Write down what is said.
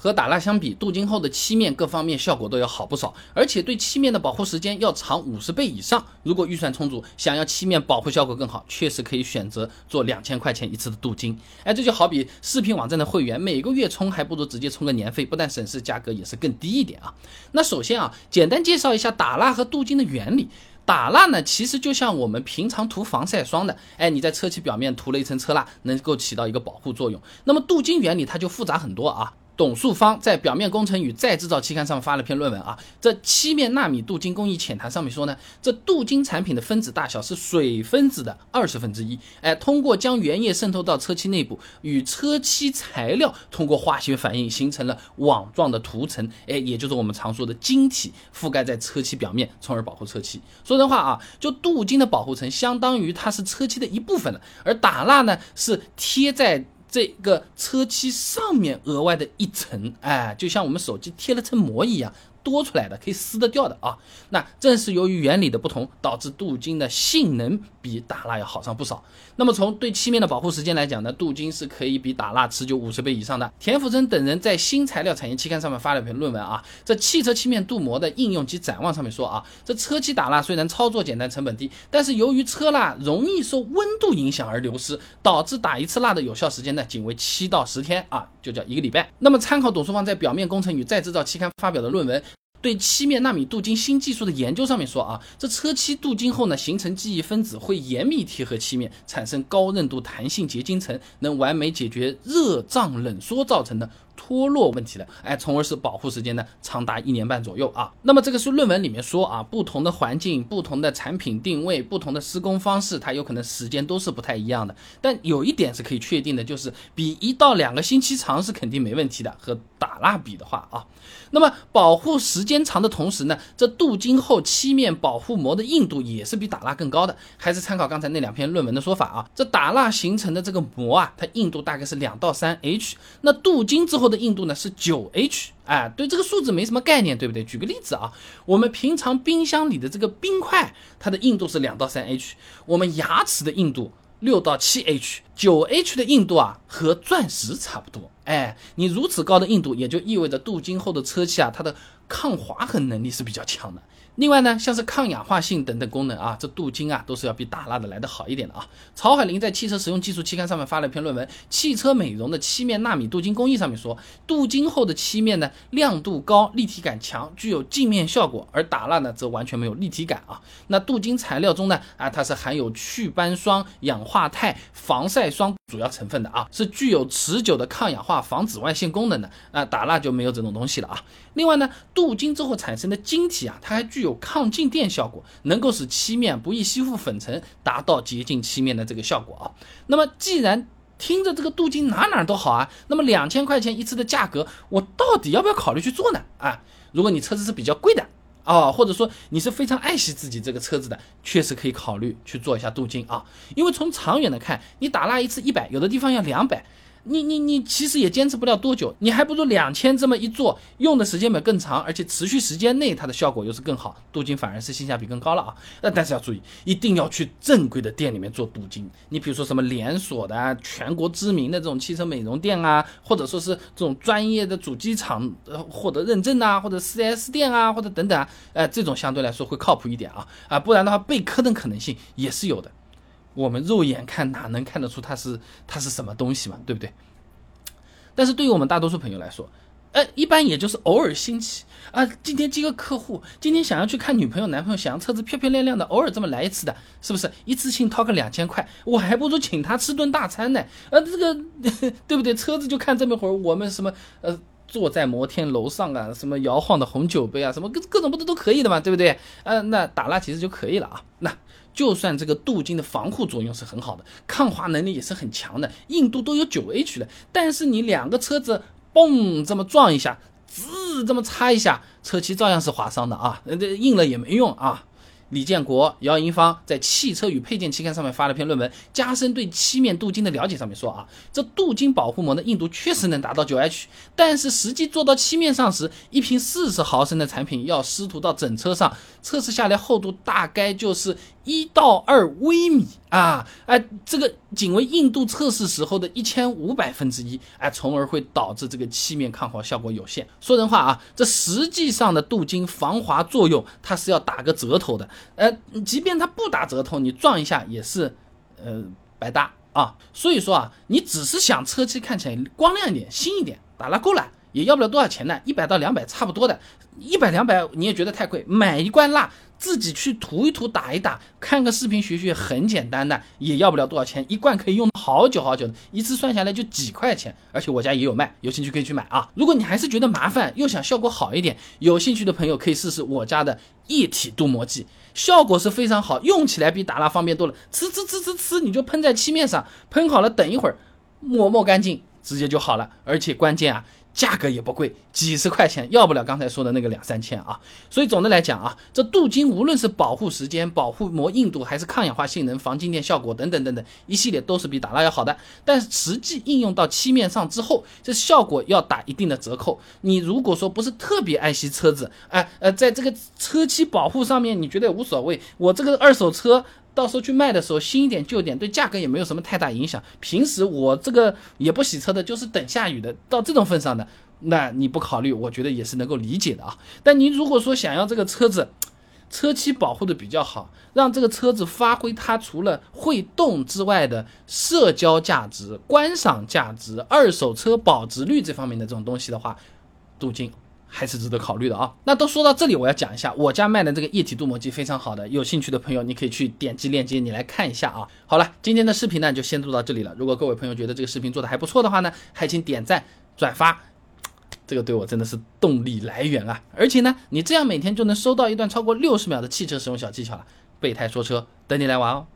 和打蜡相比，镀金后的漆面各方面效果都要好不少，而且对漆面的保护时间要长五十倍以上。如果预算充足，想要漆面保护效果更好，确实可以选择做两千块钱一次的镀金。哎，这就好比视频网站的会员，每个月充还不如直接充个年费，不但省事，价格也是更低一点啊。那首先啊，简单介绍一下打蜡和镀金的原理。打蜡呢，其实就像我们平常涂防晒霜的，哎，你在车漆表面涂了一层车蜡，能够起到一个保护作用。那么镀金原理它就复杂很多啊。董树芳在《表面工程与再制造》期刊上发了篇论文啊，这七面纳米镀金工艺浅谈上面说呢，这镀金产品的分子大小是水分子的二十分之一，哎，通过将原液渗透到车漆内部，与车漆材料通过化学反应形成了网状的涂层，哎，也就是我们常说的晶体，覆盖在车漆表面，从而保护车漆。说真话啊，就镀金的保护层相当于它是车漆的一部分了，而打蜡呢是贴在。这个车漆上面额外的一层，哎，就像我们手机贴了层膜一样。多出来的可以撕得掉的啊，那正是由于原理的不同，导致镀金的性能比打蜡要好上不少。那么从对漆面的保护时间来讲呢，镀金是可以比打蜡持久五十倍以上的。田福珍等人在新材料产业期刊上面发了一篇论文啊，这汽车漆面镀膜的应用及展望上面说啊，这车漆打蜡虽然操作简单、成本低，但是由于车蜡容易受温度影响而流失，导致打一次蜡的有效时间呢仅为七到十天啊，就叫一个礼拜。那么参考董书芳在《表面工程与再制造》期刊发表的论文。对漆面纳米镀金新技术的研究上面说啊，这车漆镀金后呢，形成记忆分子会严密贴合漆面，产生高韧度弹性结晶层，能完美解决热胀冷缩造成的。脱落问题的，哎，从而是保护时间呢长达一年半左右啊。那么这个是论文里面说啊，不同的环境、不同的产品定位、不同的施工方式，它有可能时间都是不太一样的。但有一点是可以确定的，就是比一到两个星期长是肯定没问题的。和打蜡比的话啊，那么保护时间长的同时呢，这镀金后漆面保护膜的硬度也是比打蜡更高的。还是参考刚才那两篇论文的说法啊，这打蜡形成的这个膜啊，它硬度大概是两到三 H，那镀金之后。的硬度呢是九 H，哎，对这个数字没什么概念，对不对？举个例子啊，我们平常冰箱里的这个冰块，它的硬度是两到三 H，我们牙齿的硬度六到七 H，九 H 的硬度啊和钻石差不多，哎，你如此高的硬度，也就意味着镀金后的车漆啊，它的抗划痕能力是比较强的。另外呢，像是抗氧化性等等功能啊，这镀金啊都是要比打蜡的来的好一点的啊。曹海林在《汽车实用技术》期刊上面发了一篇论文，《汽车美容的漆面纳米镀金工艺》上面说，镀金后的漆面呢亮度高、立体感强，具有镜面效果，而打蜡呢则完全没有立体感啊。那镀金材料中呢啊，它是含有祛斑霜、氧化钛、防晒霜主要成分的啊，是具有持久的抗氧化、防紫外线功能的啊。打蜡就没有这种东西了啊。另外呢，镀金之后产生的晶体啊，它还具有有抗静电效果，能够使漆面不易吸附粉尘，达到洁净漆面的这个效果啊。那么既然听着这个镀金哪哪都好啊，那么两千块钱一次的价格，我到底要不要考虑去做呢？啊，如果你车子是比较贵的啊，或者说你是非常爱惜自己这个车子的，确实可以考虑去做一下镀金啊。因为从长远的看，你打蜡一次一百，有的地方要两百。你你你其实也坚持不了多久，你还不如两千这么一做，用的时间本更长，而且持续时间内它的效果又是更好，镀金反而是性价比更高了啊。那但是要注意，一定要去正规的店里面做镀金。你比如说什么连锁的、啊全国知名的这种汽车美容店啊，或者说是这种专业的主机厂呃获得认证啊，或者 4S 店啊，或者等等啊，呃，这种相对来说会靠谱一点啊啊，不然的话被坑的可能性也是有的。我们肉眼看哪能看得出它是它是什么东西嘛，对不对？但是对于我们大多数朋友来说，呃，一般也就是偶尔兴起啊，今天接个客户，今天想要去看女朋友男朋友，想要车子漂漂亮亮的，偶尔这么来一次的，是不是一次性掏个两千块，我还不如请他吃顿大餐呢？呃，这个 对不对？车子就看这么会儿，我们什么呃，坐在摩天楼上啊，什么摇晃的红酒杯啊，什么各各种不都都可以的嘛，对不对？呃，那打蜡其实就可以了啊，那。就算这个镀金的防护作用是很好的，抗滑能力也是很强的，硬度都有九 H 的，但是你两个车子嘣这么撞一下，滋这么擦一下，车漆照样是划伤的啊，这硬了也没用啊。李建国、姚银芳在《汽车与配件》期刊上面发了篇论文，加深对漆面镀金的了解。上面说啊，这镀金保护膜的硬度确实能达到九 H，但是实际做到漆面上时，一瓶四十毫升的产品要湿涂到整车上，测试下来厚度大概就是一到二微米啊，哎，这个仅为硬度测试时候的一千五百分之一，哎，从而会导致这个漆面抗滑效果有限。说人话啊，这实际上的镀金防滑作用它是要打个折头的，呃，即便它不打折头，你撞一下也是，呃，白搭啊。所以说啊，你只是想车漆看起来光亮一点、新一点，打了够了。也要不了多少钱呢，一百到两百差不多的，一百两百你也觉得太贵，买一罐蜡自己去涂一涂打一打，看个视频学学很简单的，也要不了多少钱，一罐可以用好久好久的，一次算下来就几块钱，而且我家也有卖，有兴趣可以去买啊。如果你还是觉得麻烦，又想效果好一点，有兴趣的朋友可以试试我家的液体镀膜剂，效果是非常好，用起来比打蜡方便多了，呲呲呲呲呲，你就喷在漆面上，喷好了等一会儿抹抹干净，直接就好了，而且关键啊。价格也不贵，几十块钱，要不了刚才说的那个两三千啊。所以总的来讲啊，这镀金无论是保护时间、保护膜硬度，还是抗氧化性能、防静电效果等等等等一系列，都是比打蜡要好的。但是实际应用到漆面上之后，这效果要打一定的折扣。你如果说不是特别爱惜车子，哎呃，在这个车漆保护上面，你觉得无所谓，我这个二手车。到时候去卖的时候，新一点旧一点，对价格也没有什么太大影响。平时我这个也不洗车的，就是等下雨的，到这种份上的，那你不考虑，我觉得也是能够理解的啊。但你如果说想要这个车子车漆保护的比较好，让这个车子发挥它除了会动之外的社交价值、观赏价值、二手车保值率这方面的这种东西的话，镀金。还是值得考虑的啊。那都说到这里，我要讲一下我家卖的这个液体镀膜机非常好的，有兴趣的朋友你可以去点击链接，你来看一下啊。好了，今天的视频呢就先做到这里了。如果各位朋友觉得这个视频做的还不错的话呢，还请点赞转发，这个对我真的是动力来源啊。而且呢，你这样每天就能收到一段超过六十秒的汽车使用小技巧了。备胎说车，等你来玩哦。